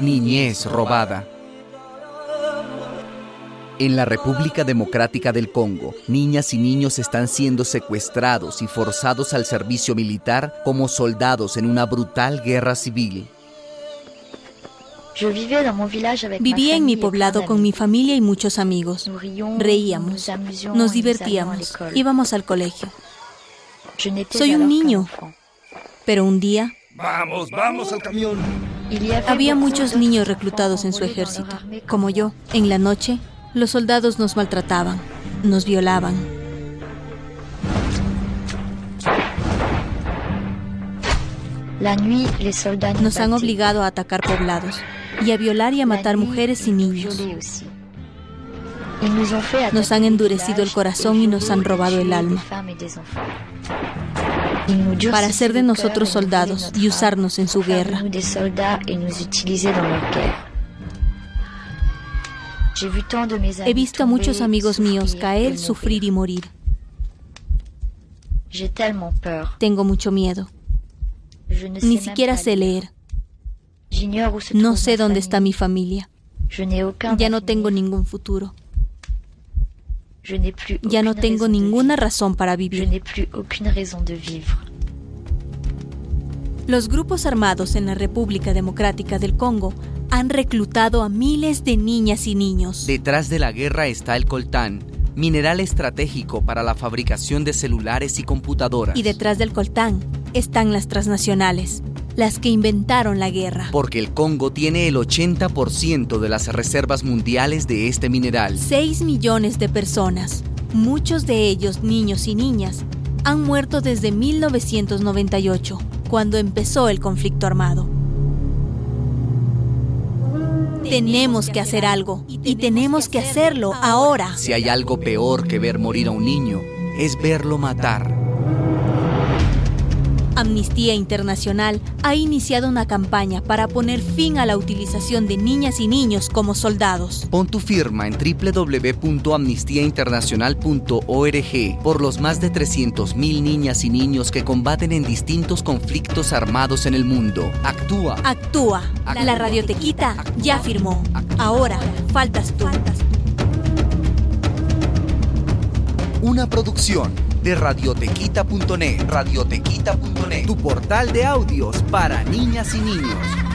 Niñez robada. En la República Democrática del Congo, niñas y niños están siendo secuestrados y forzados al servicio militar como soldados en una brutal guerra civil. Vivía en mi poblado con mi familia y muchos amigos. Reíamos, nos divertíamos, íbamos al colegio. Soy un niño, pero un día... Vamos, vamos al camión. Había muchos niños reclutados en su ejército, como yo. En la noche, los soldados nos maltrataban, nos violaban. Nos han obligado a atacar poblados y a violar y a matar mujeres y niños. Nos han endurecido el corazón y nos han robado el alma para hacer de nosotros soldados y usarnos en su guerra. He visto a muchos amigos míos caer, sufrir y morir. Tengo mucho miedo. Ni siquiera sé leer. No sé dónde está mi familia. Ya no tengo ningún futuro. Ya no tengo ninguna razón para vivir. Los grupos armados en la República Democrática del Congo han reclutado a miles de niñas y niños. Detrás de la guerra está el coltán, mineral estratégico para la fabricación de celulares y computadoras. Y detrás del coltán están las transnacionales, las que inventaron la guerra. Porque el Congo tiene el 80% de las reservas mundiales de este mineral. 6 millones de personas, muchos de ellos niños y niñas, han muerto desde 1998, cuando empezó el conflicto armado. Tenemos que hacer algo y tenemos que hacerlo ahora. Si hay algo peor que ver morir a un niño, es verlo matar. Amnistía Internacional ha iniciado una campaña para poner fin a la utilización de niñas y niños como soldados. Pon tu firma en www.amnistiainternacional.org por los más de 300.000 niñas y niños que combaten en distintos conflictos armados en el mundo. Actúa. Actúa. La radiotequita ya firmó. Ahora, faltas tú. Una producción de radiotequita.net. Radiotequita.net. Tu portal de audios para niñas y niños.